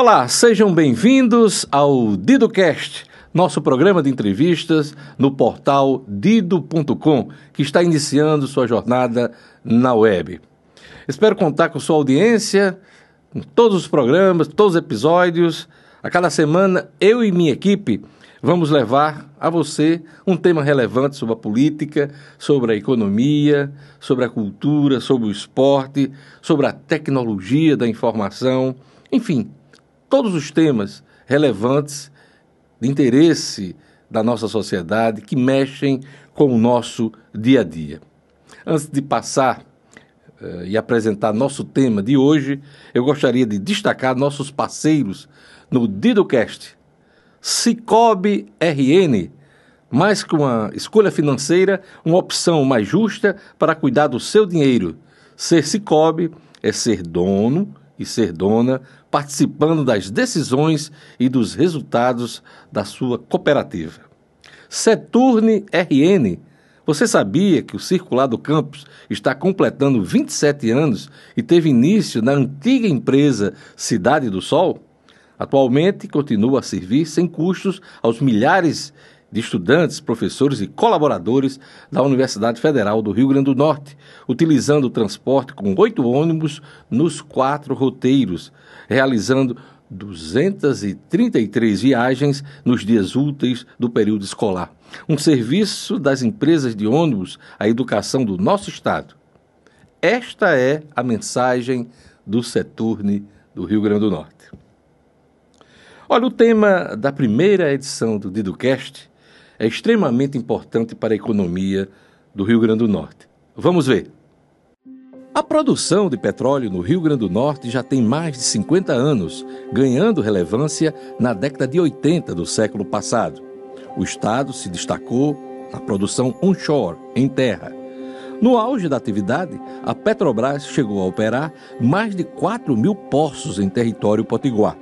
Olá, sejam bem-vindos ao DidoCast, nosso programa de entrevistas no portal dido.com, que está iniciando sua jornada na web. Espero contar com sua audiência em todos os programas, todos os episódios. A cada semana, eu e minha equipe vamos levar a você um tema relevante sobre a política, sobre a economia, sobre a cultura, sobre o esporte, sobre a tecnologia da informação, enfim, todos os temas relevantes de interesse da nossa sociedade que mexem com o nosso dia a dia. Antes de passar uh, e apresentar nosso tema de hoje, eu gostaria de destacar nossos parceiros no DidoCast. Cicobi RN, mais que uma escolha financeira, uma opção mais justa para cuidar do seu dinheiro. Ser Cicobi é ser dono e ser dona participando das decisões e dos resultados da sua cooperativa. Seturne RN. Você sabia que o Circular do Campus está completando 27 anos e teve início na antiga empresa Cidade do Sol? Atualmente continua a servir sem custos aos milhares de estudantes, professores e colaboradores da Universidade Federal do Rio Grande do Norte, utilizando o transporte com oito ônibus nos quatro roteiros, realizando 233 viagens nos dias úteis do período escolar. Um serviço das empresas de ônibus à educação do nosso Estado. Esta é a mensagem do Seturne do Rio Grande do Norte. Olha, o tema da primeira edição do DidoCast é extremamente importante para a economia do Rio Grande do Norte. Vamos ver. A produção de petróleo no Rio Grande do Norte já tem mais de 50 anos, ganhando relevância na década de 80 do século passado. O estado se destacou na produção onshore, em terra. No auge da atividade, a Petrobras chegou a operar mais de 4 mil poços em território potiguar.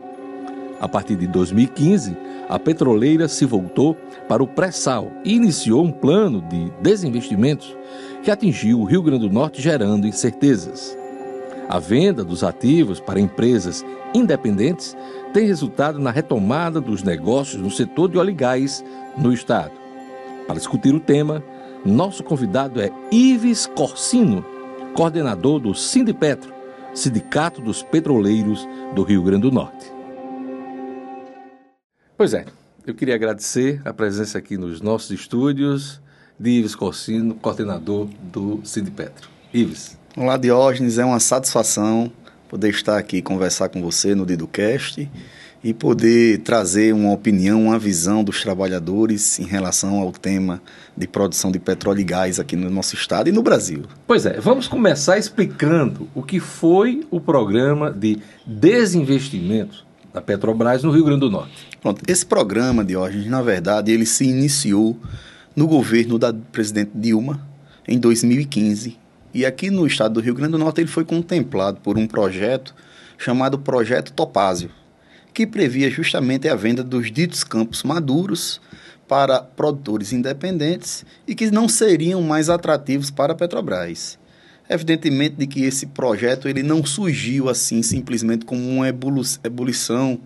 A partir de 2015, a petroleira se voltou para o pré-sal e iniciou um plano de desinvestimentos que atingiu o Rio Grande do Norte, gerando incertezas. A venda dos ativos para empresas independentes tem resultado na retomada dos negócios no setor de óleo e gás no estado. Para discutir o tema, nosso convidado é Ives Corsino, coordenador do Sindipetro, Sindicato dos Petroleiros do Rio Grande do Norte. Pois é, eu queria agradecer a presença aqui nos nossos estúdios de Ives Corsino, coordenador do Sindipetro. Ives. Olá, Diógenes, é uma satisfação poder estar aqui conversar com você no DidoCast e poder trazer uma opinião, uma visão dos trabalhadores em relação ao tema de produção de petróleo e gás aqui no nosso estado e no Brasil. Pois é, vamos começar explicando o que foi o programa de desinvestimento da Petrobras no Rio Grande do Norte. Pronto, esse programa, Diógenes, na verdade, ele se iniciou no governo da presidente Dilma em 2015. E aqui no estado do Rio Grande do Norte ele foi contemplado por um projeto chamado Projeto Topázio, que previa justamente a venda dos ditos campos maduros para produtores independentes e que não seriam mais atrativos para a Petrobras. Evidentemente de que esse projeto ele não surgiu assim simplesmente como uma ebulição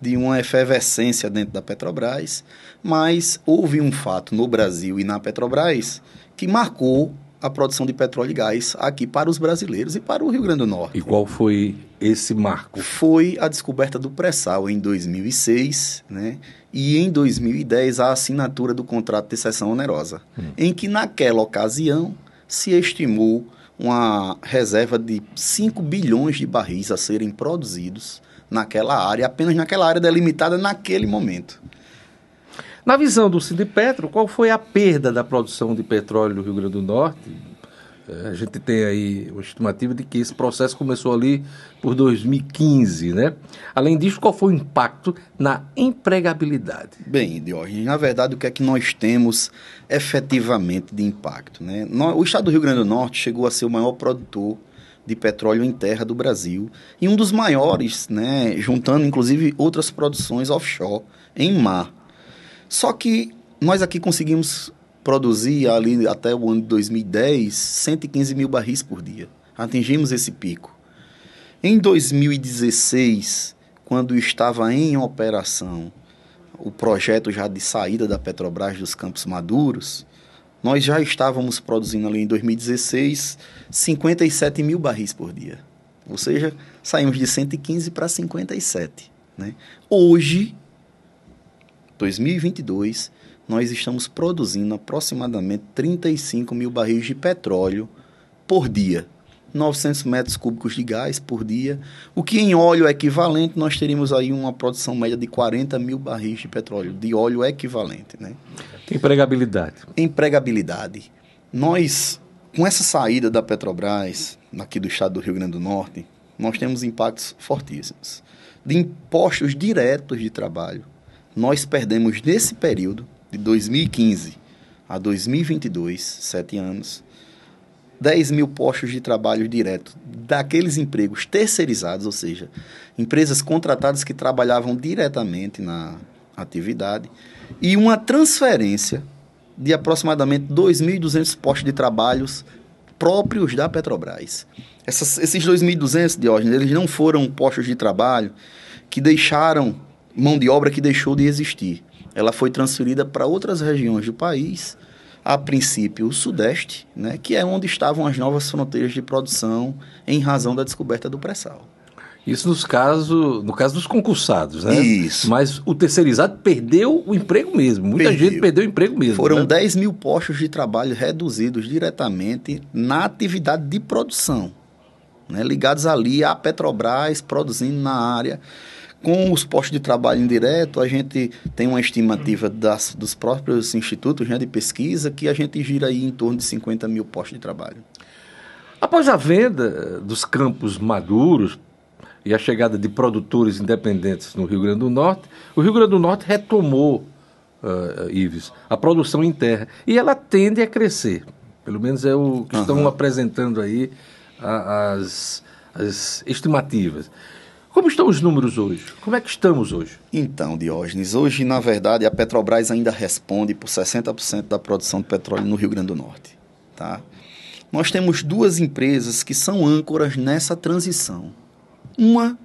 de uma efervescência dentro da Petrobras, mas houve um fato no Brasil e na Petrobras que marcou a produção de petróleo e gás aqui para os brasileiros e para o Rio Grande do Norte. E qual foi esse marco? Foi a descoberta do pré-sal em 2006, né? E em 2010 a assinatura do contrato de cessão onerosa, hum. em que naquela ocasião se estimou uma reserva de 5 bilhões de barris a serem produzidos naquela área, apenas naquela área delimitada naquele momento. Na visão do Sindipetro, qual foi a perda da produção de petróleo no Rio Grande do Norte? É, a gente tem aí uma estimativa de que esse processo começou ali por 2015, né? Além disso, qual foi o impacto na empregabilidade? Bem, Diógenes, na verdade, o que é que nós temos efetivamente de impacto, né? O estado do Rio Grande do Norte chegou a ser o maior produtor de petróleo em terra do Brasil e um dos maiores, né? Juntando, inclusive, outras produções offshore em mar. Só que nós aqui conseguimos produzir ali até o ano de 2010 115 mil barris por dia. Atingimos esse pico. Em 2016, quando estava em operação o projeto já de saída da Petrobras dos Campos Maduros, nós já estávamos produzindo ali em 2016 57 mil barris por dia. Ou seja, saímos de 115 para 57. Né? Hoje, 2022, nós estamos produzindo aproximadamente 35 mil barris de petróleo por dia. 900 metros cúbicos de gás por dia, o que em óleo equivalente nós teríamos aí uma produção média de 40 mil barris de petróleo, de óleo equivalente. Né? Empregabilidade. Empregabilidade. Nós, com essa saída da Petrobras, aqui do estado do Rio Grande do Norte, nós temos impactos fortíssimos. De impostos diretos de trabalho, nós perdemos nesse período, de 2015 a 2022, sete anos, 10 mil postos de trabalho direto daqueles empregos terceirizados, ou seja, empresas contratadas que trabalhavam diretamente na atividade, e uma transferência de aproximadamente 2.200 postos de trabalhos próprios da Petrobras. Essas, esses 2.200, Diógenes, eles não foram postos de trabalho que deixaram mão de obra que deixou de existir. Ela foi transferida para outras regiões do país, a princípio o Sudeste, né, que é onde estavam as novas fronteiras de produção em razão da descoberta do pré-sal. Isso nos caso, no caso dos concursados, né? Isso. Mas o terceirizado perdeu o emprego mesmo. Muita Perdeu. gente perdeu o emprego mesmo. Foram né? 10 mil postos de trabalho reduzidos diretamente na atividade de produção, né, ligados ali à Petrobras, produzindo na área. Com os postos de trabalho indireto, a gente tem uma estimativa das, dos próprios institutos né, de pesquisa que a gente gira aí em torno de 50 mil postos de trabalho. Após a venda dos campos maduros e a chegada de produtores independentes no Rio Grande do Norte, o Rio Grande do Norte retomou, uh, Ives, a produção em terra. E ela tende a crescer. Pelo menos é o que estão Aham. apresentando aí a- as, as estimativas. Como estão os números hoje? Como é que estamos hoje? Então, Diógenes, hoje, na verdade, a Petrobras ainda responde por 60% da produção de petróleo no Rio Grande do Norte. Tá? Nós temos duas empresas que são âncoras nessa transição. Uma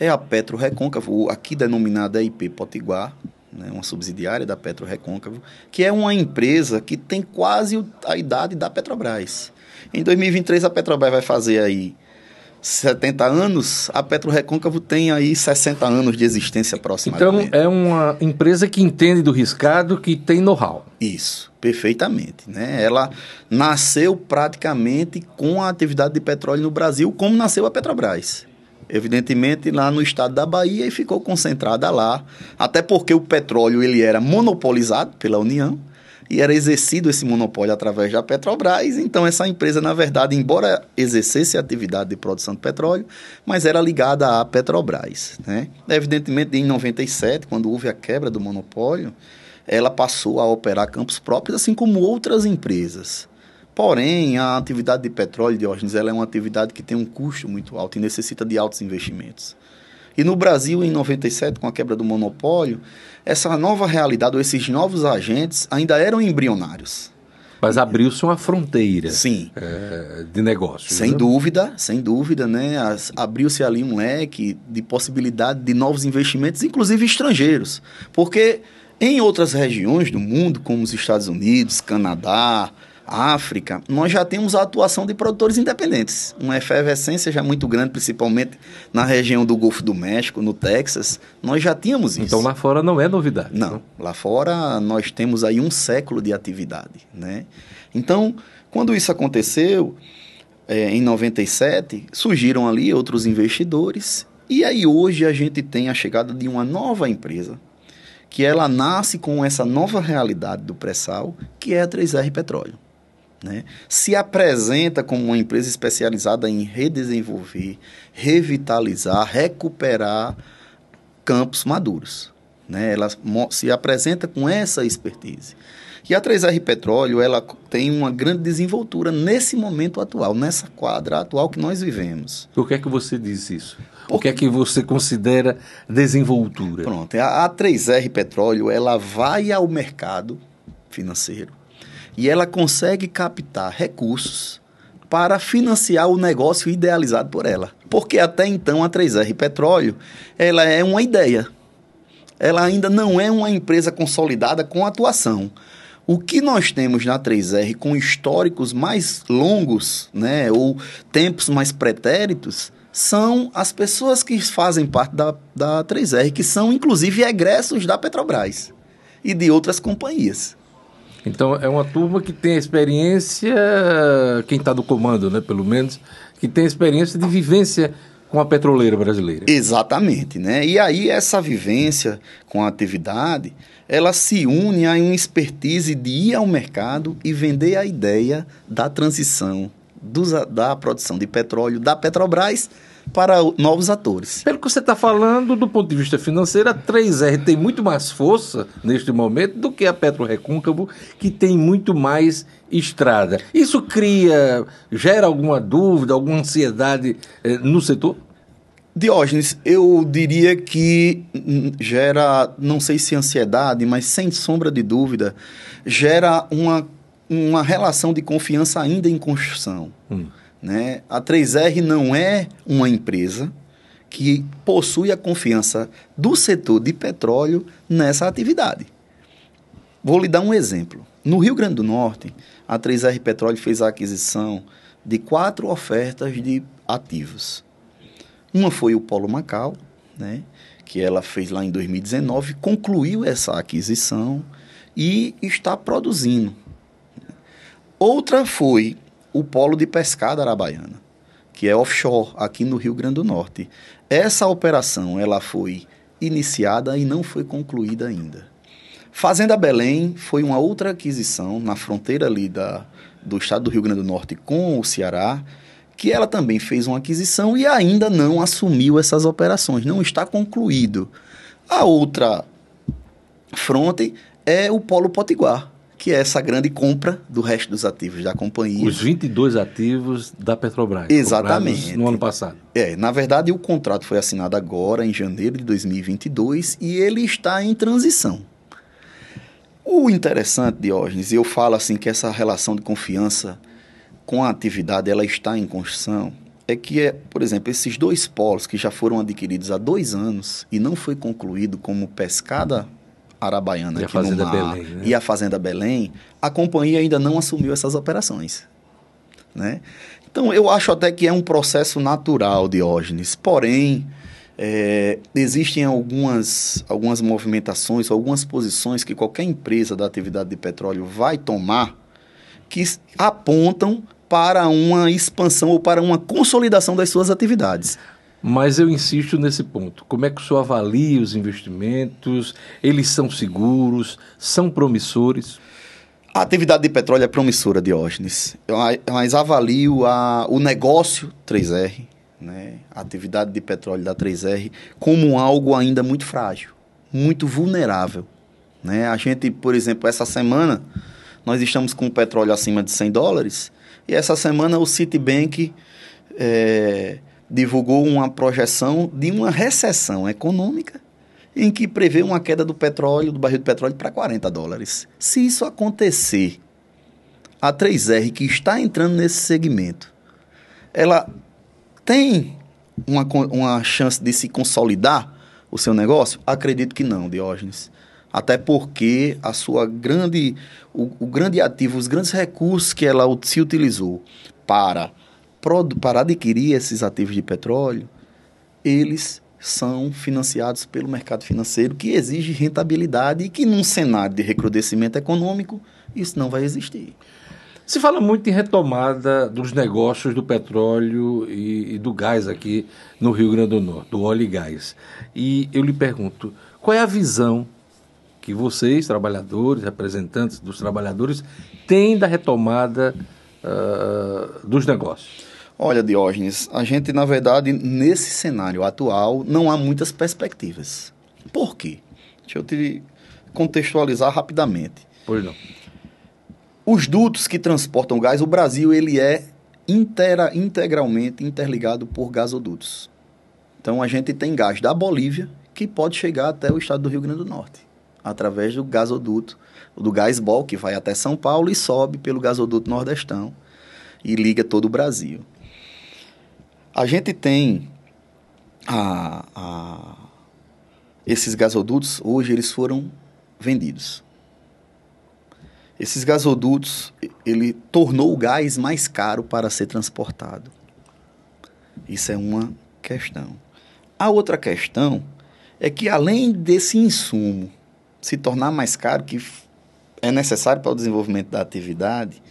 é a Petro Recôncavo, aqui denominada IP Potiguar, né, uma subsidiária da Petro Recôncavo, que é uma empresa que tem quase a idade da Petrobras. Em 2023, a Petrobras vai fazer aí 70 anos, a Petro Recôncavo tem aí 60 anos de existência Então, aproximadamente. é uma empresa que entende do riscado, que tem know-how. Isso, perfeitamente. Né? Ela nasceu praticamente com a atividade de petróleo no Brasil, como nasceu a Petrobras. Evidentemente, lá no estado da Bahia e ficou concentrada lá, até porque o petróleo ele era monopolizado pela União e era exercido esse monopólio através da Petrobras. Então, essa empresa, na verdade, embora exercesse a atividade de produção de petróleo, mas era ligada à Petrobras. Né? Evidentemente, em 97, quando houve a quebra do monopólio, ela passou a operar campos próprios, assim como outras empresas. Porém, a atividade de petróleo, Diógenes, ela é uma atividade que tem um custo muito alto e necessita de altos investimentos. E no Brasil, em 97, com a quebra do monopólio, essa nova realidade, ou esses novos agentes, ainda eram embrionários. Mas abriu-se uma fronteira Sim, eh, de negócios. sem né? dúvida, sem dúvida, né? Abriu-se ali um leque de possibilidade de novos investimentos, inclusive estrangeiros. Porque em outras regiões do mundo, como os Estados Unidos, Canadá, África, nós já temos a atuação de produtores independentes. Uma efervescência já muito grande, principalmente na região do Golfo do México, no Texas. Nós já tínhamos isso. Então lá fora não é novidade. Não, lá fora nós temos aí um século de atividade, né? Então, quando isso aconteceu, eh, em 97, surgiram ali outros investidores e aí hoje a gente tem a chegada de uma nova empresa que ela nasce com essa nova realidade do pré-sal, que é a 3R Petróleo. Né? Se apresenta como uma empresa especializada em redesenvolver, revitalizar, recuperar campos maduros. Né? Ela se apresenta com essa expertise. E a 3R Petróleo ela tem uma grande desenvoltura nesse momento atual, nessa quadra atual que nós vivemos. Por que é que você diz isso? O Por- que é que você considera desenvoltura? Pronto, a, a 3R Petróleo ela vai ao mercado financeiro e ela consegue captar recursos para financiar o negócio idealizado por ela. Porque até então a 3R Petróleo, ela é uma ideia. Ela ainda não é uma empresa consolidada com atuação. O que nós temos na 3R com históricos mais longos, né, ou tempos mais pretéritos, são as pessoas que fazem parte da, da 3R, que são inclusive egressos da Petrobras e de outras companhias. Então é uma turma que tem experiência, quem está no comando, né, pelo menos, que tem experiência de vivência com a petroleira brasileira. Exatamente, né? E aí essa vivência com a atividade, ela se une a uma expertise de ir ao mercado e vender a ideia da transição dos, da produção de petróleo da Petrobras para novos atores. Pelo que você está falando, do ponto de vista financeiro, a 3R tem muito mais força neste momento do que a Petro Recôncavo, que tem muito mais estrada. Isso cria, gera alguma dúvida, alguma ansiedade eh, no setor? Diógenes, eu diria que gera, não sei se ansiedade, mas sem sombra de dúvida, gera uma, uma relação de confiança ainda em construção. Hum. Né? A 3R não é uma empresa que possui a confiança do setor de petróleo nessa atividade. Vou lhe dar um exemplo. No Rio Grande do Norte, a 3R Petróleo fez a aquisição de quatro ofertas de ativos. Uma foi o Polo Macau, né, que ela fez lá em 2019, concluiu essa aquisição e está produzindo. Outra foi o polo de pescada arabaiana, que é offshore, aqui no Rio Grande do Norte. Essa operação ela foi iniciada e não foi concluída ainda. Fazenda Belém foi uma outra aquisição na fronteira ali da, do estado do Rio Grande do Norte com o Ceará, que ela também fez uma aquisição e ainda não assumiu essas operações, não está concluído. A outra fronte é o Polo Potiguar, que é essa grande compra do resto dos ativos da companhia. Os 22 ativos da Petrobras. Exatamente. No ano passado. É, na verdade, o contrato foi assinado agora, em janeiro de 2022, e ele está em transição. O interessante, Diógenes, e eu falo assim que essa relação de confiança com a atividade ela está em construção, é que, é, por exemplo, esses dois polos que já foram adquiridos há dois anos e não foi concluído como pescada Arabaiana e a Fazenda mar, Belém, né? e a Fazenda Belém, a companhia ainda não assumiu essas operações. Né? Então, eu acho até que é um processo natural, Diógenes. Porém, é, existem algumas, algumas movimentações, algumas posições que qualquer empresa da atividade de petróleo vai tomar que apontam para uma expansão ou para uma consolidação das suas atividades. Mas eu insisto nesse ponto. Como é que o senhor avalia os investimentos? Eles são seguros? São promissores? A atividade de petróleo é promissora, Diógenes. Mas avalio a, o negócio 3R, né? a atividade de petróleo da 3R, como algo ainda muito frágil, muito vulnerável. Né? A gente, por exemplo, essa semana, nós estamos com o petróleo acima de 100 dólares, e essa semana o Citibank... É, divulgou uma projeção de uma recessão econômica em que prevê uma queda do petróleo, do barril de petróleo, para 40 dólares. Se isso acontecer, a 3R, que está entrando nesse segmento, ela tem uma, uma chance de se consolidar o seu negócio? Acredito que não, Diógenes. Até porque a sua grande, o, o grande ativo, os grandes recursos que ela se utilizou para para adquirir esses ativos de petróleo, eles são financiados pelo mercado financeiro, que exige rentabilidade e que, num cenário de recrudescimento econômico, isso não vai existir. Se fala muito em retomada dos negócios do petróleo e, e, do gás aqui no Rio Grande do Norte, do óleo e gás. E eu lhe pergunto, qual é a visão que vocês, trabalhadores, representantes dos trabalhadores, têm da retomada uh, dos negócios? Olha, Diógenes, a gente, na verdade, nesse cenário atual, não há muitas perspectivas. Por quê? Deixa eu te contextualizar rapidamente. Pois não. Os dutos que transportam gás, o Brasil, ele é inteira, integralmente interligado por gasodutos. Então, a gente tem gás da Bolívia, que pode chegar até o estado do Rio Grande do Norte, através do gasoduto, do gás bol, que vai até São Paulo e sobe pelo gasoduto nordestão e liga todo o Brasil. A gente tem a, a, esses gasodutos, hoje eles foram vendidos. Esses gasodutos, ele tornou o gás mais caro para ser transportado. Isso é uma questão. A outra questão é que além desse insumo se tornar mais caro, que é necessário para o desenvolvimento da atividade,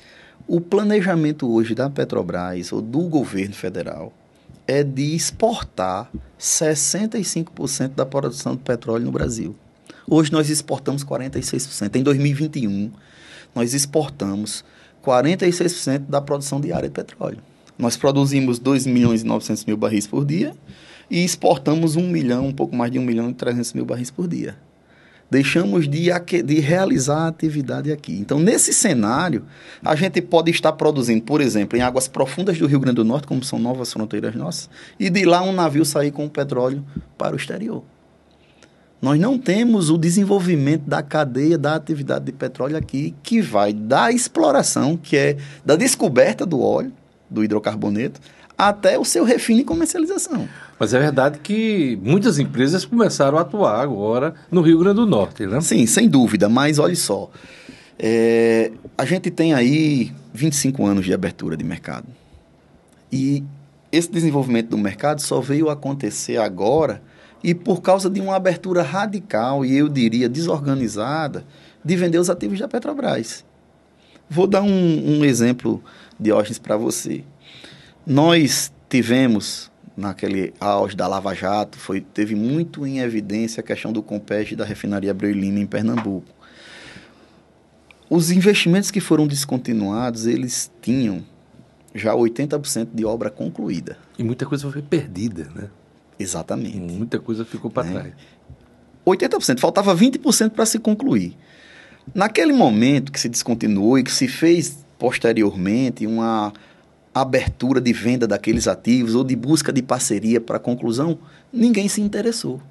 o planejamento hoje da Petrobras ou do governo federal é de exportar 65% da produção de petróleo no Brasil. Hoje nós exportamos 46%. Em 2021, nós exportamos 46% da produção diária de petróleo. Nós produzimos 2 milhões e 900 mil barris por dia e exportamos 1 milhão, um pouco mais de 1 milhão e 300 mil barris por dia. Deixamos de, de realizar a atividade aqui. Então, nesse cenário, a gente pode estar produzindo, por exemplo, em águas profundas do Rio Grande do Norte, como são novas fronteiras nossas, e de lá um navio sair com o petróleo para o exterior. Nós não temos o desenvolvimento da cadeia da atividade de petróleo aqui, que vai da exploração, que é da descoberta do óleo, do hidrocarboneto, até o seu refino e comercialização. Mas é verdade que muitas empresas começaram a atuar agora no Rio Grande do Norte, né? Sim, sem dúvida, mas olha só. É, a gente tem aí 25 anos de abertura de mercado. E esse desenvolvimento do mercado só veio acontecer agora e por causa de uma abertura radical e eu diria desorganizada de vender os ativos da Petrobras. Vou dar um, um exemplo, Diógenes, para você. Nós tivemos, naquele auge da Lava Jato, foi, teve muito em evidência a questão do Compege da refinaria Abreu Lima em Pernambuco. Os investimentos que foram descontinuados, eles tinham já 80% de obra concluída. E muita coisa foi perdida, né? Exatamente. Muita coisa ficou para né? trás. 80%, faltava 20% para se concluir. Naquele momento que se descontinuou e que se fez posteriormente uma abertura de venda daqueles ativos ou de busca de parceria para conclusão, ninguém se interessou.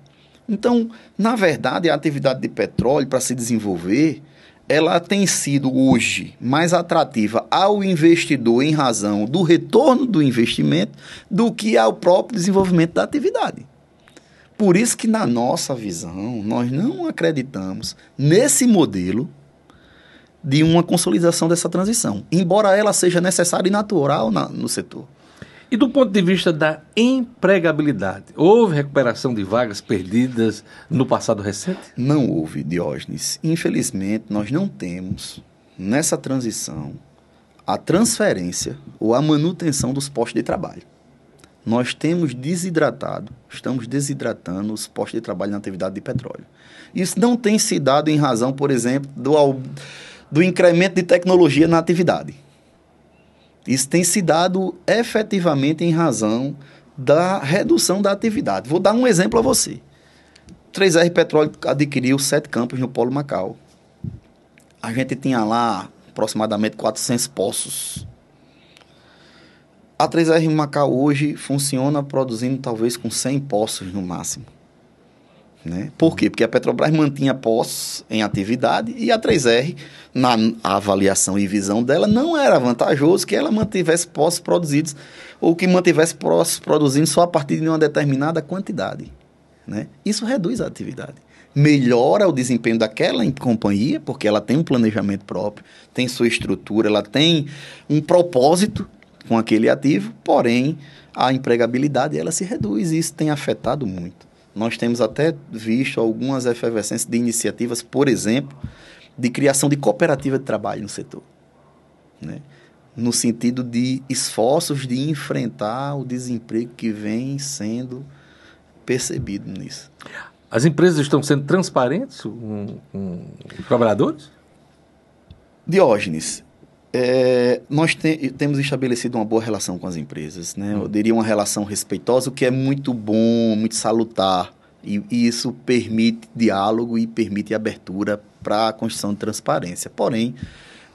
Então, na verdade, a atividade de petróleo para se desenvolver, ela tem sido hoje mais atrativa ao investidor em razão do retorno do investimento do que ao próprio desenvolvimento da atividade. Por isso que na nossa visão, nós não acreditamos nesse modelo de uma consolidação dessa transição, embora ela seja necessária e natural na, no setor. E do ponto de vista da empregabilidade, houve recuperação de vagas perdidas no passado recente? Não houve, Diógenes. Infelizmente, nós não temos nessa transição a transferência ou a manutenção dos postos de trabalho. Nós temos desidratado, estamos desidratando os postos de trabalho na atividade de petróleo. Isso não tem se dado em razão, por exemplo, do, do incremento de tecnologia na atividade isso tem se dado efetivamente em razão da redução da atividade. Vou dar um exemplo a você. 3R Petróleo adquiriu sete campos no Polo Macau. A gente tinha lá aproximadamente 400 poços. A 3R Macau hoje funciona produzindo talvez com 100 poços no máximo. Né? Por quê? Porque a Petrobras mantinha poços em atividade e a 3R, na avaliação e visão dela, não era vantajoso que ela mantivesse poços produzidos ou que mantivesse poços produzindo só a partir de uma determinada quantidade. Né? Isso reduz a atividade. Melhora o desempenho daquela companhia, porque ela tem um planejamento próprio, tem sua estrutura, ela tem um propósito com aquele ativo, porém a empregabilidade ela se reduz e isso tem afetado muito. Nós temos até visto algumas efervescências de iniciativas, por exemplo, de criação de cooperativa de trabalho no setor. Né? No sentido de esforços de enfrentar o desemprego que vem sendo percebido nisso. As empresas estão sendo transparentes com, com os trabalhadores? Diógenes, é, nós te, temos estabelecido uma boa relação com as empresas, né? Eu diria uma relação respeitosa, o que é muito bom, muito salutar. E, e isso permite diálogo e permite abertura para a construção de transparência. Porém,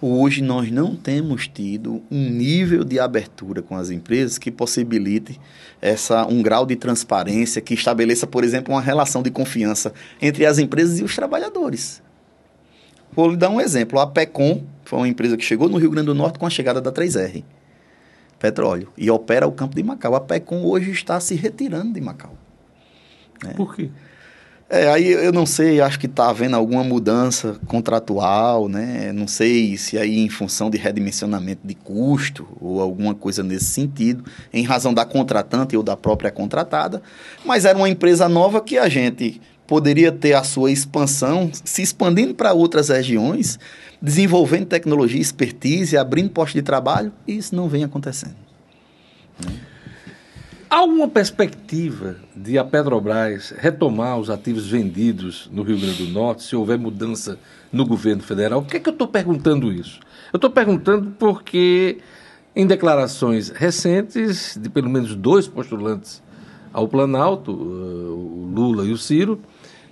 hoje nós não temos tido um nível de abertura com as empresas que possibilite essa, um grau de transparência que estabeleça, por exemplo, uma relação de confiança entre as empresas e os trabalhadores. Vou lhe dar um exemplo. A PECOM foi uma empresa que chegou no Rio Grande do Norte com a chegada da 3R. petróleo e opera o campo de Macau. A PECOM hoje está se retirando de Macau. Né? Por quê? É, aí eu não sei, acho que está havendo alguma mudança contratual, né? Não sei se aí em função de redimensionamento de custo ou alguma coisa nesse sentido, em razão da contratante ou da própria contratada, mas era uma empresa nova que a gente poderia ter a sua expansão, se expandindo para outras regiões, desenvolvendo tecnologia, expertise, abrindo postos de trabalho, e isso não vem acontecendo. Há alguma perspectiva de a Petrobras retomar os ativos vendidos no Rio Grande do Norte se houver mudança no governo federal? Por que, é que eu estou perguntando isso? Eu estou perguntando porque, em declarações recentes de pelo menos dois postulantes ao Planalto, uh, o Lula e o Ciro,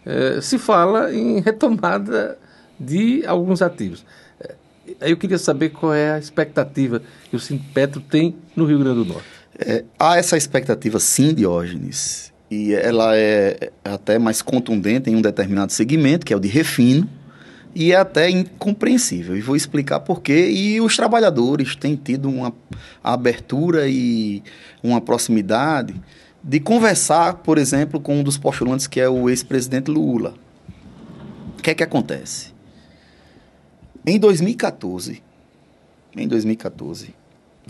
uh, se fala em retomada de alguns ativos. Aí eu queria saber qual é a expectativa que o Sinpetro tem no Rio Grande do Norte. É, há essa expectativa, sim, Diógenes, e ela é até mais contundente em um determinado segmento, que é o de refino, e é até incompreensível. E vou explicar por quê. E os trabalhadores têm tido uma abertura e uma proximidade de conversar, por exemplo, com um dos postulantes que é o ex-presidente Lula. O que é que acontece? Em 2014, em 2014,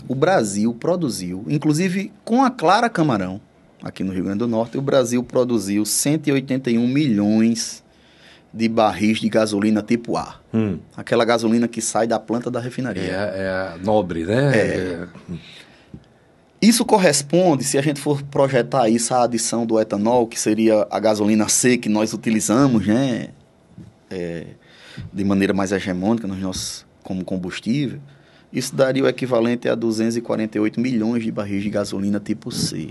o Brasil produziu, inclusive com a Clara Camarão, aqui no Rio Grande do Norte, o Brasil produziu 181 milhões de barris de gasolina tipo A. Hum. Aquela gasolina que sai da planta da refinaria. É, é a nobre, né? É. é. Isso corresponde, se a gente for projetar isso, à adição do etanol, que seria a gasolina C que nós utilizamos, né? É, de maneira mais hegemônica nos nossos, como combustível isso daria o equivalente a 248 milhões de barris de gasolina tipo C.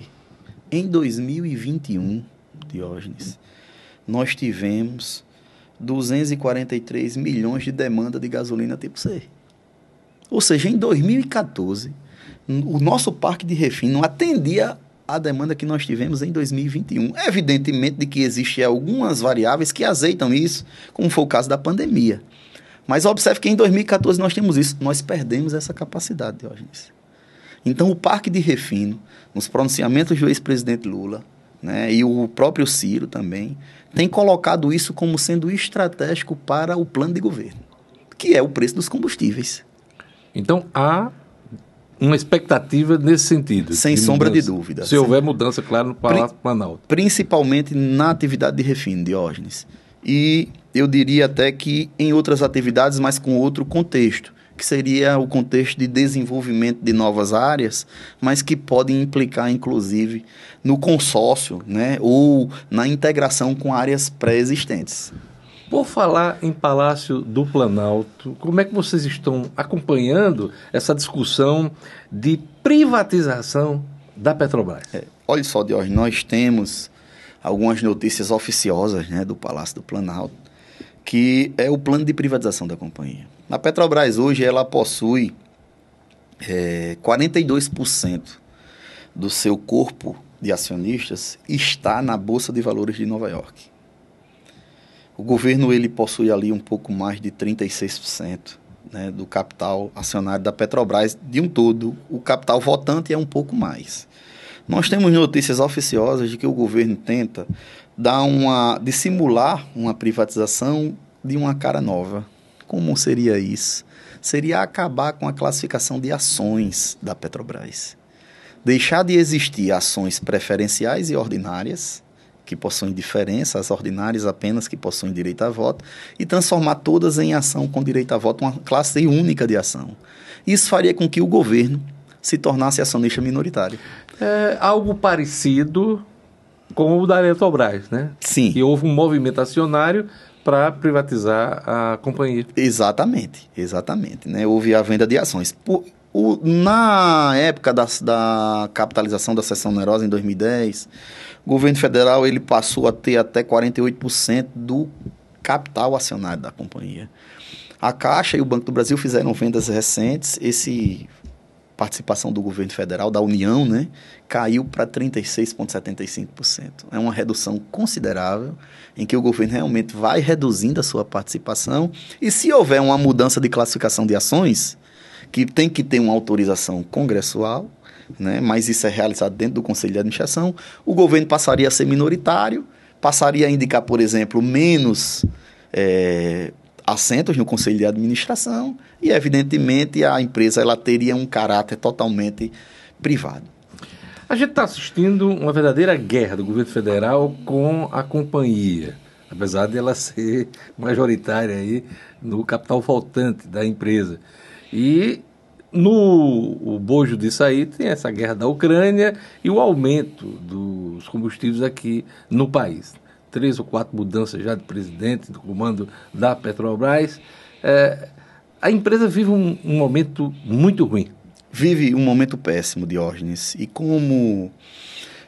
Em 2021, Diógenes, nós tivemos 243 milhões de demanda de gasolina tipo C. Ou seja, em 2014, o nosso parque de refino não atendia a demanda que nós tivemos em 2021. Evidentemente de que existem algumas variáveis que azeitam isso, como foi o caso da pandemia. Mas observe que em 2014 nós temos isso. Nós perdemos essa capacidade, Diógenes. Então, o Parque de Refino, nos pronunciamentos do ex-presidente Lula, né, e o próprio Ciro também, tem colocado isso como sendo estratégico para o plano de governo, que é o preço dos combustíveis. Então, há uma expectativa nesse sentido. Sem de sombra mudança. de dúvida. Se houver mudança, claro, no Palácio Planalto. Principalmente na atividade de refino, Diógenes. E eu diria até que em outras atividades, mas com outro contexto, que seria o contexto de desenvolvimento de novas áreas, mas que podem implicar, inclusive, no consórcio, né, ou na integração com áreas pré-existentes. Por falar em Palácio do Planalto, como é que vocês estão acompanhando essa discussão de privatização da Petrobras? É, olha só, Diógenes, nós temos algumas notícias oficiosas né, do Palácio do Planalto, que é o plano de privatização da companhia. A Petrobras hoje ela possui é, 42% do seu corpo de acionistas está na Bolsa de Valores de Nova York. O governo ele possui ali um pouco mais de 36% né, do capital acionário da Petrobras de um todo. O capital votante é um pouco mais. Nós temos notícias oficiosas de que o governo tenta dar uma dissimular uma privatização de uma cara nova. Como seria isso? Seria acabar com a classificação de ações da Petrobras. Deixar de existir ações preferenciais e ordinárias, que possuem diferença, as ordinárias apenas que possuem direito a voto, e transformar todas em ação com direito a voto, uma classe única de ação. Isso faria com que o governo se tornasse acionista minoritário. É algo parecido com o da Eletrobras, né? Sim. Que houve um movimento acionário para privatizar a companhia. Exatamente, exatamente. Né? Houve a venda de ações. Por, o, na época da, da capitalização da seção onerosa, em 2010, o governo federal ele passou a ter até 48% do capital acionário da companhia. A Caixa e o Banco do Brasil fizeram vendas recentes. Esse participação do governo federal, da União, né, caiu para 36,75%. É uma redução considerável, em que o governo realmente vai reduzindo a sua participação. E se houver uma mudança de classificação de ações, que tem que ter uma autorização congressual, né? mas isso é realizado dentro do Conselho de Administração. O governo passaria a ser minoritário, passaria a indicar, por exemplo, menos é, assentos no Conselho de Administração e, evidentemente, a empresa ela teria um caráter totalmente privado. A gente está assistindo uma verdadeira guerra do governo federal com a companhia, apesar de ela ser majoritária aí no capital faltante da empresa. E no o bojo disso aí tem essa guerra da Ucrânia e o aumento dos combustíveis aqui no país. Três ou quatro mudanças já de presidente, do comando da Petrobras. É, a empresa vive um, um momento muito ruim. Vive um momento péssimo, Diógenes. E como,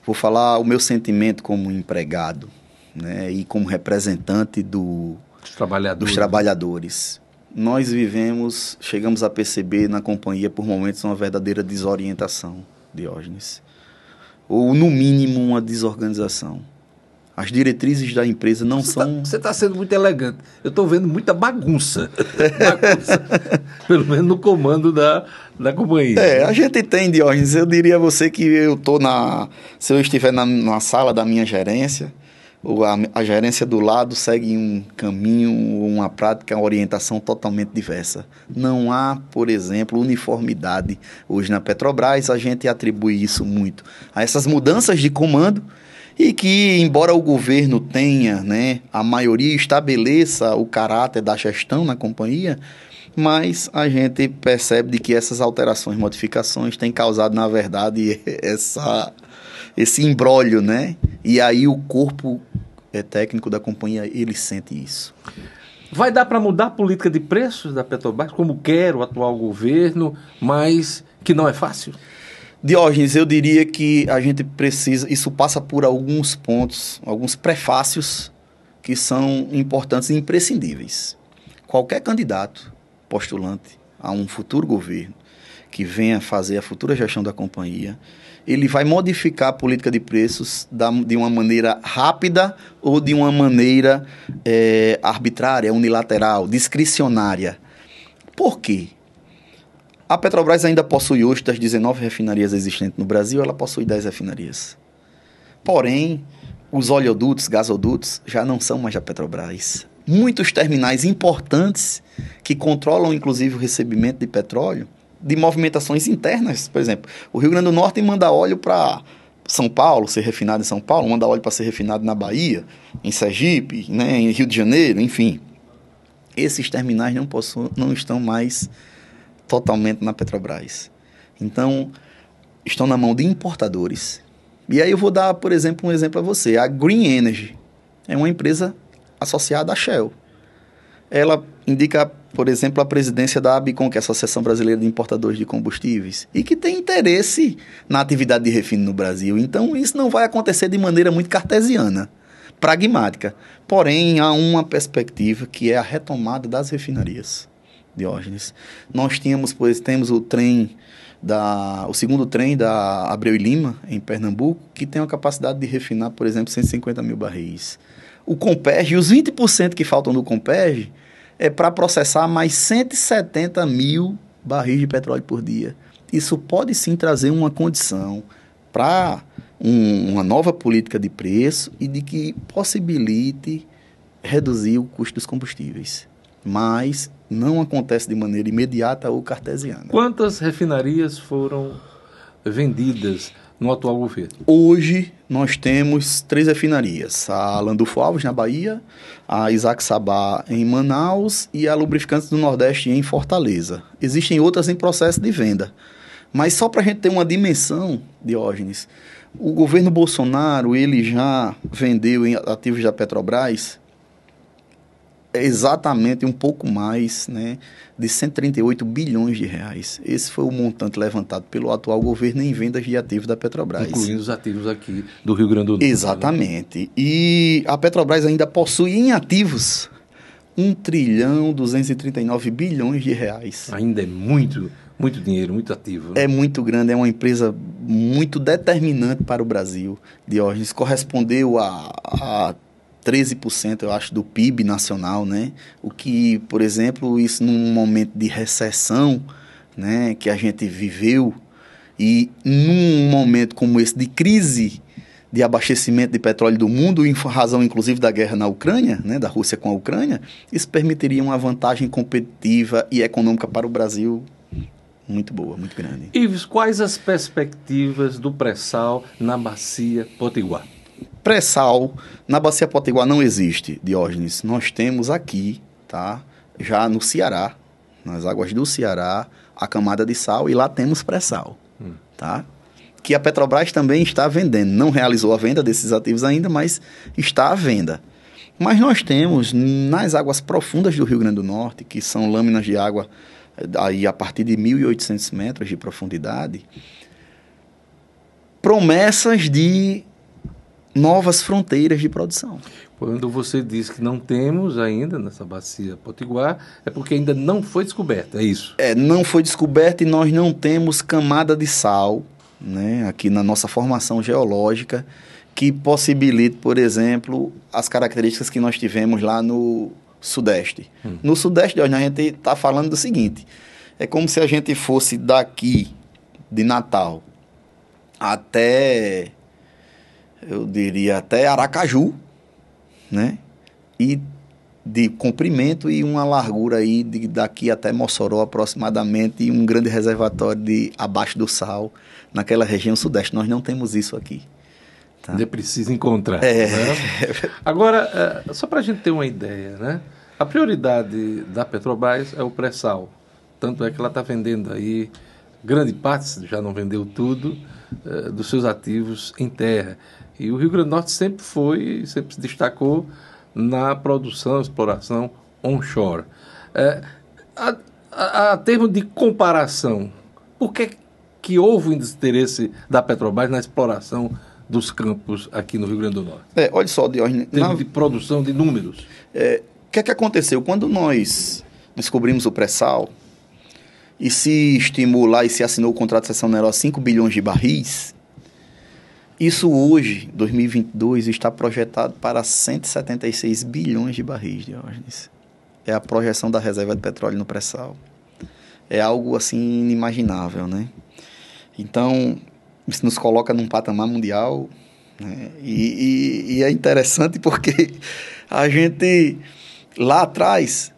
vou falar o meu sentimento como empregado né, e como representante do, dos trabalhadores. dos trabalhadores nós vivemos, chegamos a perceber na companhia por momentos uma verdadeira desorientação, Diógenes. Ou, no mínimo, uma desorganização. As diretrizes da empresa não você são. Tá, você está sendo muito elegante. Eu estou vendo muita bagunça. bagunça. Pelo menos no comando da, da companhia. É, a gente tem, Diógenes. Eu diria a você que eu estou na. Se eu estiver na, na sala da minha gerência, a, a gerência do lado segue um caminho, uma prática, uma orientação totalmente diversa. Não há, por exemplo, uniformidade. Hoje na Petrobras, a gente atribui isso muito a essas mudanças de comando e que, embora o governo tenha, né, a maioria estabeleça o caráter da gestão na companhia, mas a gente percebe de que essas alterações, modificações têm causado, na verdade, essa esse embrólio, né? E aí o corpo é, técnico da companhia, ele sente isso. Vai dar para mudar a política de preços da Petrobras, como quer o atual governo, mas que não é fácil? Diógenes, eu diria que a gente precisa, isso passa por alguns pontos, alguns prefácios que são importantes e imprescindíveis. Qualquer candidato postulante a um futuro governo que venha fazer a futura gestão da companhia, ele vai modificar a política de preços da, de uma maneira rápida ou de uma maneira é, arbitrária, unilateral, discricionária. Por quê? A Petrobras ainda possui hoje, das 19 refinarias existentes no Brasil, ela possui 10 refinarias. Porém, os oleodutos, gasodutos, já não são mais da Petrobras. Muitos terminais importantes que controlam inclusive o recebimento de petróleo de movimentações internas. Por exemplo, o Rio Grande do Norte manda óleo para São Paulo, ser refinado em São Paulo, manda óleo para ser refinado na Bahia, em Sergipe, né, em Rio de Janeiro, enfim. Esses terminais não, possuem, não estão mais totalmente na Petrobras. Então, estão na mão de importadores. E aí eu vou dar, por exemplo, um exemplo a você. A Green Energy é uma empresa associada à Shell. Ela indica por exemplo, a presidência da ABICOM, que é a Associação Brasileira de Importadores de Combustíveis, e que tem interesse na atividade de refino no Brasil. Então, isso não vai acontecer de maneira muito cartesiana, pragmática. Porém, há uma perspectiva que é a retomada das refinarias, Diógenes. Nós tínhamos, pois, temos o trem da, o segundo trem da Abreu e Lima, em Pernambuco, que tem a capacidade de refinar, por exemplo, 150 mil barris. O Comperge, os 20% que faltam do Comperge, é para processar mais 170 mil barris de petróleo por dia. Isso pode sim trazer uma condição para um, uma nova política de preço e de que possibilite reduzir o custo dos combustíveis. Mas não acontece de maneira imediata ou cartesiana. Quantas refinarias foram vendidas no atual governo? Hoje nós temos três refinarias: a Landulfo Alves, na Bahia, a Isaac Sabá, em Manaus e a Lubrificantes do Nordeste, em Fortaleza. Existem outras em processo de venda. Mas só para a gente ter uma dimensão, Diógenes, o governo Bolsonaro ele já vendeu em ativos da Petrobras exatamente um pouco mais né, de 138 bilhões de reais. Esse foi o montante levantado pelo atual governo em vendas de ativos da Petrobras. Incluindo os ativos aqui do Rio Grande do Norte. Né? Exatamente. Né? E a Petrobras ainda possui em ativos 1 trilhão 239 bilhões de reais. Ainda é muito, muito dinheiro, muito ativo. Né? É muito grande, é uma empresa muito determinante para o Brasil. Diógenes correspondeu a, a 13%, eu acho, do PIB nacional, né? O que, por exemplo, isso num momento de recessão, né, que a gente viveu E num momento como esse de crise de abastecimento de petróleo do mundo, em razão inclusive da guerra na Ucrânia, né, da Rússia com a Ucrânia, isso permitiria uma vantagem competitiva e econômica para o Brasil muito boa, muito grande. Ives, quais as perspectivas do pré-sal na bacia Potiguar? Pré-sal na bacia Potiguar não existe, Diógenes. Nós temos aqui, tá, já no Ceará, nas águas do Ceará, a camada de sal e lá temos pré-sal, hum. tá? que a Petrobras também está vendendo. Não realizou a venda desses ativos ainda, mas está à venda. Mas nós temos nas águas profundas do Rio Grande do Norte, que são lâminas de água aí a partir de 1.800 metros de profundidade, promessas de novas fronteiras de produção. Quando você diz que não temos ainda nessa bacia potiguar, é porque ainda não foi descoberta, é isso? É, não foi descoberta e nós não temos camada de sal né, aqui na nossa formação geológica, que possibilite, por exemplo, as características que nós tivemos lá no Sudeste. Hum. No Sudeste, hoje, a gente está falando do seguinte: é como se a gente fosse daqui, de Natal, até, eu diria, até Aracaju, né? E de comprimento e uma largura aí de daqui até Mossoró aproximadamente e um grande reservatório de abaixo do sal naquela região sudeste. Nós não temos isso aqui. Tá? Ainda precisa encontrar. É. Né? Agora, é, só para a gente ter uma ideia, né? A prioridade da Petrobras é o pré-sal. Tanto é que ela está vendendo aí grande parte, já não vendeu tudo, é, dos seus ativos em terra. E o Rio Grande do Norte sempre foi, sempre se destacou na produção, exploração onshore. É, a, a, a termo de comparação, por que, que houve um interesse da Petrobras na exploração dos campos aqui no Rio Grande do Norte? É, olha só, Diógenes... Na... de produção de números. É, o que é que aconteceu? Quando nós descobrimos o pré-sal e se estimular e se assinou o contrato de cessão Nero 5 bilhões de barris, isso hoje, 2022, está projetado para 176 bilhões de barris, Diógenes. É a projeção da reserva de petróleo no pré-sal. É algo assim inimaginável, né? Então, isso nos coloca num patamar mundial. Né? E, e, e é interessante porque a gente, lá atrás,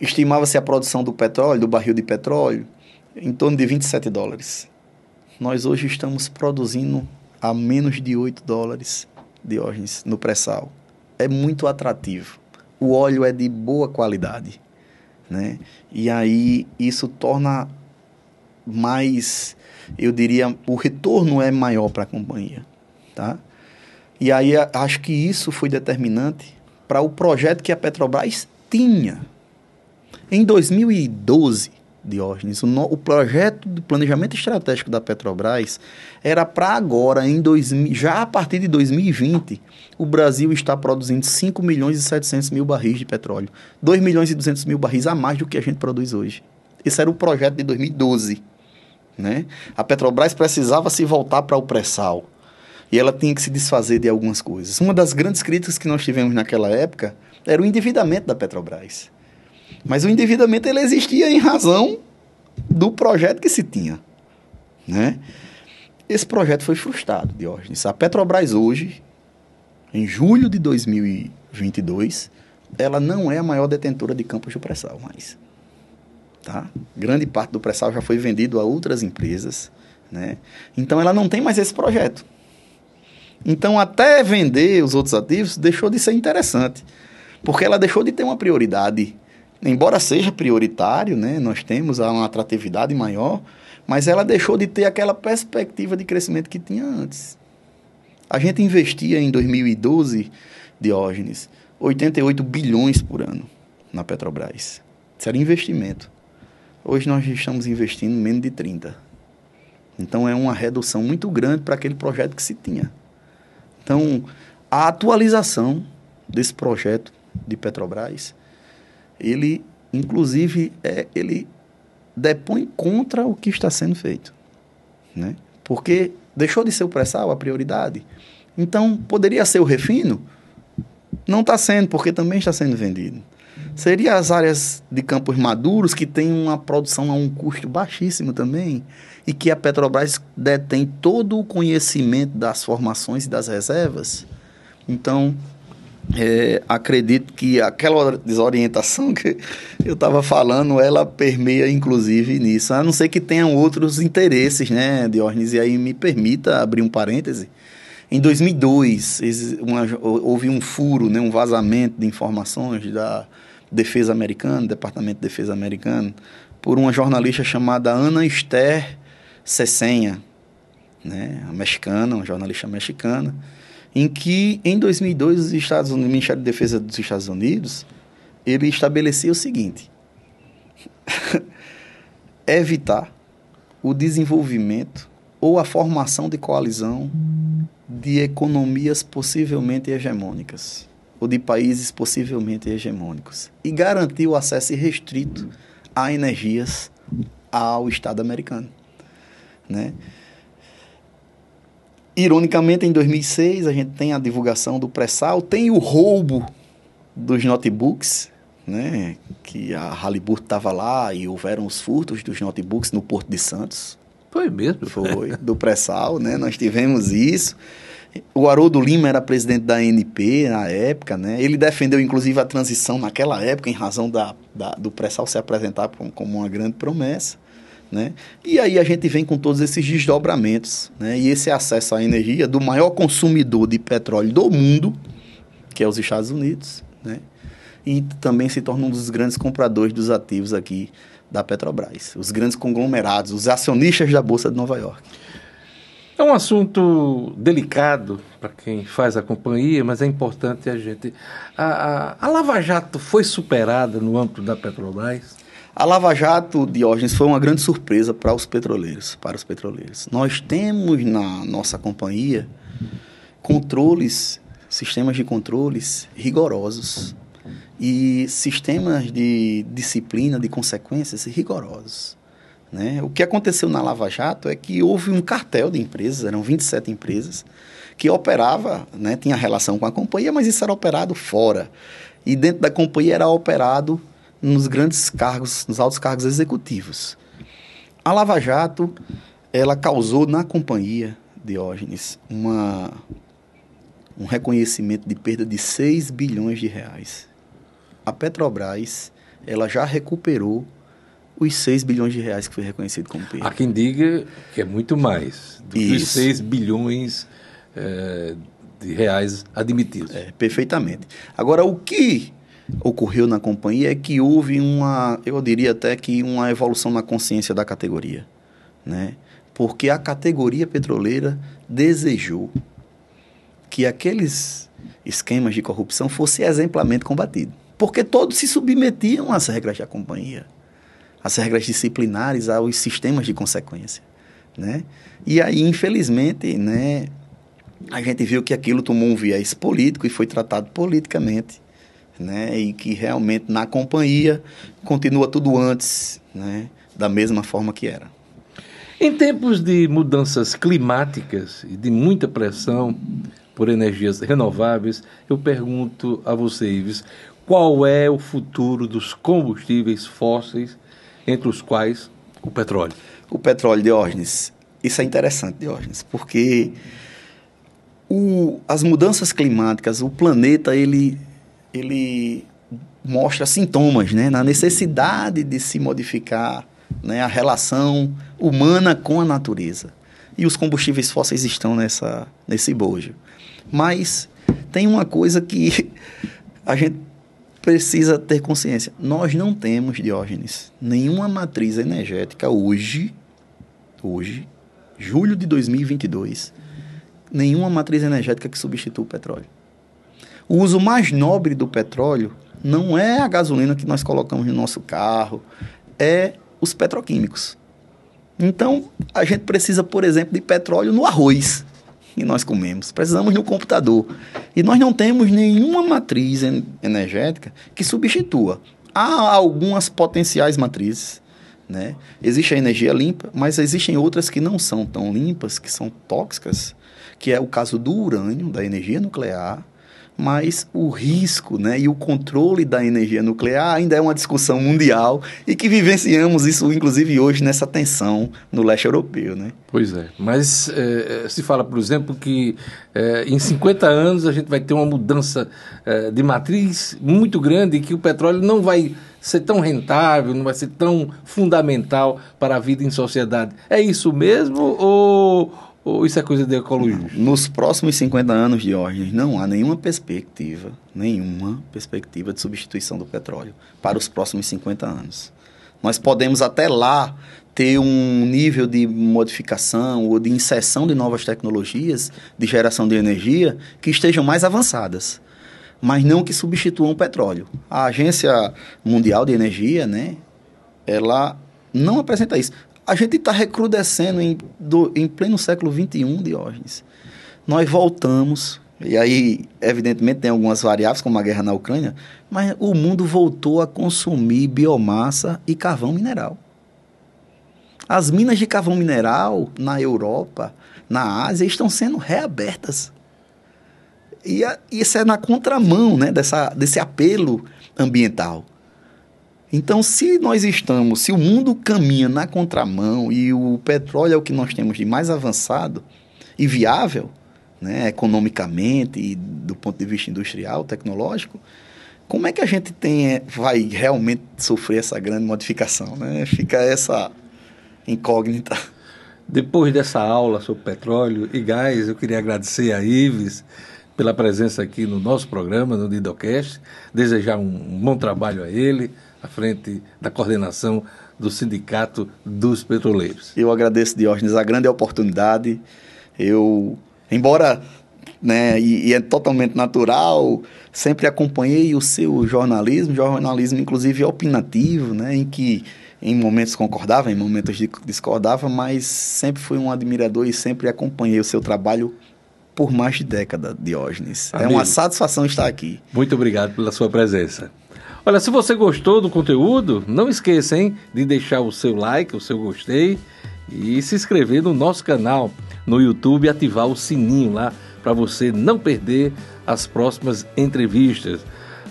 estimava-se a produção do petróleo, do barril de petróleo, em torno de 27 dólares. Nós hoje estamos produzindo a menos de 8 dólares, Diógenes, no pré-sal. É muito atrativo. O óleo é de boa qualidade, né? E aí isso torna mais, eu diria, o retorno é maior para a companhia, tá? E aí acho que isso foi determinante para o projeto que a Petrobras tinha. Em 2012, Diógenes, o, no, o projeto de planejamento estratégico da Petrobras era para agora, em 2000, já a partir de 2020, o Brasil está produzindo 5 milhões e 700 mil barris de petróleo. 2 milhões e 200 mil barris a mais do que a gente produz hoje. Esse era o projeto de 2012. Né? A Petrobras precisava se voltar para o pré-sal. E ela tinha que se desfazer de algumas coisas. Uma das grandes críticas que nós tivemos naquela época era o endividamento da Petrobras. Mas o endividamento ele existia em razão do projeto que se tinha. Né? Esse projeto foi frustrado, Diógenes. A Petrobras hoje, em julho de 2022, ela não é a maior detentora de campos de pré-sal mais. Tá? Grande parte do pré-sal já foi vendido a outras empresas. Né? Então ela não tem mais esse projeto. Então, até vender os outros ativos deixou de ser interessante. Porque ela deixou de ter uma prioridade embora seja prioritário, né, nós temos uma atratividade maior, mas ela deixou de ter aquela perspectiva de crescimento que tinha antes. A gente investia em 2012, Diógenes, 88 bilhões por ano na Petrobras. Isso era investimento. Hoje nós estamos investindo menos de 30. Então é uma redução muito grande para aquele projeto que se tinha. Então, a atualização desse projeto de Petrobras ele, inclusive, é, ele depõe contra o que está sendo feito. Né? Porque deixou de ser o pré-sal a prioridade. Então, poderia ser o refino? Não está sendo, porque também está sendo vendido. Seria as áreas de campos maduros que têm uma produção a um custo baixíssimo também e que a Petrobras detém todo o conhecimento das formações e das reservas. Então, é, acredito que aquela desorientação que eu estava falando, ela permeia inclusive nisso. A não ser que tenham outros interesses, né, Diógenes? E aí me permita abrir um parêntese. Em 2002, uma, houve um furo, né, um vazamento de informações da Defesa Americana, Departamento de Defesa Americano, por uma jornalista chamada Ana Esther Cessenha, né, mexicana, uma jornalista mexicana, em que em 2002 os Estados Unidos, o Ministério de Defesa dos Estados Unidos, ele estabelecia o seguinte: evitar o desenvolvimento ou a formação de coalizão de economias possivelmente hegemônicas ou de países possivelmente hegemônicos e garantir o acesso irrestrito a energias ao Estado americano, né? Ironicamente, em 2006, a gente tem a divulgação do pré-sal, tem o roubo dos notebooks, né? Que a Halliburton estava lá e houveram os furtos dos notebooks no Porto de Santos. Foi mesmo? Foi, do pré-sal, né? Nós tivemos isso. O Haroldo Lima era presidente da ANP na época, né? Ele defendeu, inclusive, a transição naquela época, em razão da, da do pré-sal se apresentar como uma grande promessa. Né? E aí a gente vem com todos esses desdobramentos né? e esse acesso à energia do maior consumidor de petróleo do mundo, que é os Estados Unidos, né? e também se torna um dos grandes compradores dos ativos aqui da Petrobras, os grandes conglomerados, os acionistas da Bolsa de Nova York. É um assunto delicado para quem faz a companhia, mas é importante a gente. A, a, a Lava Jato foi superada no âmbito da Petrobras? A Lava Jato, Diógenes, foi uma grande surpresa para os petroleiros, para os petroleiros. Nós temos na nossa companhia controles, sistemas de controles rigorosos e sistemas de disciplina, de consequências rigorosos. Né? O que aconteceu na Lava Jato é que houve um cartel de empresas, eram 27 empresas, que operava, né, tinha relação com a companhia, mas isso era operado fora. E dentro da companhia era operado nos grandes cargos, nos altos cargos executivos. A Lava Jato, ela causou na companhia, Diógenes, uma, um reconhecimento de perda de 6 bilhões de reais. A Petrobras, ela já recuperou os 6 bilhões de reais que foi reconhecido como perda. Há quem diga que é muito mais do que os 6 bilhões é, de reais admitidos. É, perfeitamente. Agora, o que ocorreu na companhia é que houve uma, eu diria até que uma evolução na consciência da categoria, né? Porque a categoria petroleira desejou que aqueles esquemas de corrupção fossem exemplarmente combatidos. Porque todos se submetiam às regras da companhia, às regras disciplinares, aos sistemas de consequência, né? E aí, infelizmente, né, a gente viu que aquilo tomou um viés político e foi tratado politicamente né? E que realmente na companhia continua tudo antes, né? Da mesma forma que era. Em tempos de mudanças climáticas e de muita pressão por energias renováveis, eu pergunto a você, Ives, qual é o futuro dos combustíveis fósseis, entre os quais o petróleo? O petróleo, Diógenes. Isso é interessante, Diógenes, porque o, as mudanças climáticas, o planeta, ele ele mostra sintomas, né, na necessidade de se modificar, né, a relação humana com a natureza. E os combustíveis fósseis estão nessa nesse bojo. Mas tem uma coisa que a gente precisa ter consciência. Nós não temos, Diógenes, nenhuma matriz energética hoje, hoje, julho de 2022, nenhuma matriz energética que substitua o petróleo. O uso mais nobre do petróleo não é a gasolina que nós colocamos no nosso carro, é os petroquímicos. Então, a gente precisa, por exemplo, de petróleo no arroz que nós comemos. Precisamos no computador. E nós não temos nenhuma matriz energética que substitua. Há algumas potenciais matrizes. Né? Existe a energia limpa, mas existem outras que não são tão limpas, que são tóxicas, que é o caso do urânio, da energia nuclear, mas o risco né, e o controle da energia nuclear ainda é uma discussão mundial e que vivenciamos isso, inclusive, hoje nessa tensão no leste europeu. Né? Pois é, mas é, se fala, por exemplo, que é, em 50 anos a gente vai ter uma mudança é, de matriz muito grande e que o petróleo não vai ser tão rentável, não vai ser tão fundamental para a vida em sociedade. É isso mesmo ou ou isso é coisa de ecologia? Nos próximos 50 anos, Diógenes, não há nenhuma perspectiva, nenhuma perspectiva de substituição do petróleo para os próximos 50 anos. Nós podemos até lá ter um nível de modificação ou de inserção de novas tecnologias de geração de energia que estejam mais avançadas, mas não que substituam o petróleo. A Agência Mundial de Energia, né, ela não apresenta isso. A gente está recrudescendo em, do, em pleno século XXI, Diógenes. Nós voltamos, e aí, evidentemente, tem algumas variáveis, como a guerra na Ucrânia, mas o mundo voltou a consumir biomassa e carvão mineral. As minas de carvão mineral na Europa, na Ásia, estão sendo reabertas. E a, isso é na contramão né, dessa, desse apelo ambiental. Então, se nós estamos, se o mundo caminha na contramão e o petróleo é o que nós temos de mais avançado e viável, né, economicamente e do ponto de vista industrial, tecnológico, como é que a gente tem, vai realmente sofrer essa grande modificação? Né? Fica essa incógnita. Depois dessa aula sobre petróleo e gás, eu queria agradecer a Ives pela presença aqui no nosso programa, no Didocast, desejar um bom trabalho a ele, à frente da coordenação do Sindicato dos Petroleiros. Eu agradeço, Diógenes, a grande oportunidade. Eu, embora, né, e, e é totalmente natural, sempre acompanhei o seu jornalismo, jornalismo inclusive opinativo, né, em que em momentos concordava, em momentos discordava, mas sempre fui um admirador e sempre acompanhei o seu trabalho por mais de década, Diógenes. Amigo, é uma satisfação estar aqui. Muito obrigado pela sua presença. Olha, se você gostou do conteúdo, não esqueça, hein, de deixar o seu like, o seu gostei e se inscrever no nosso canal no YouTube e ativar o sininho lá para você não perder as próximas entrevistas.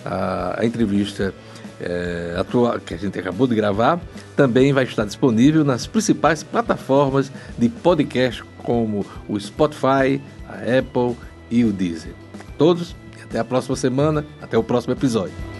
A, entrevista é, atual, que a gente acabou de gravar também vai estar disponível nas principais plataformas de podcast como o Spotify, a Apple e o Deezer. Todos, até a próxima semana, até o próximo episódio.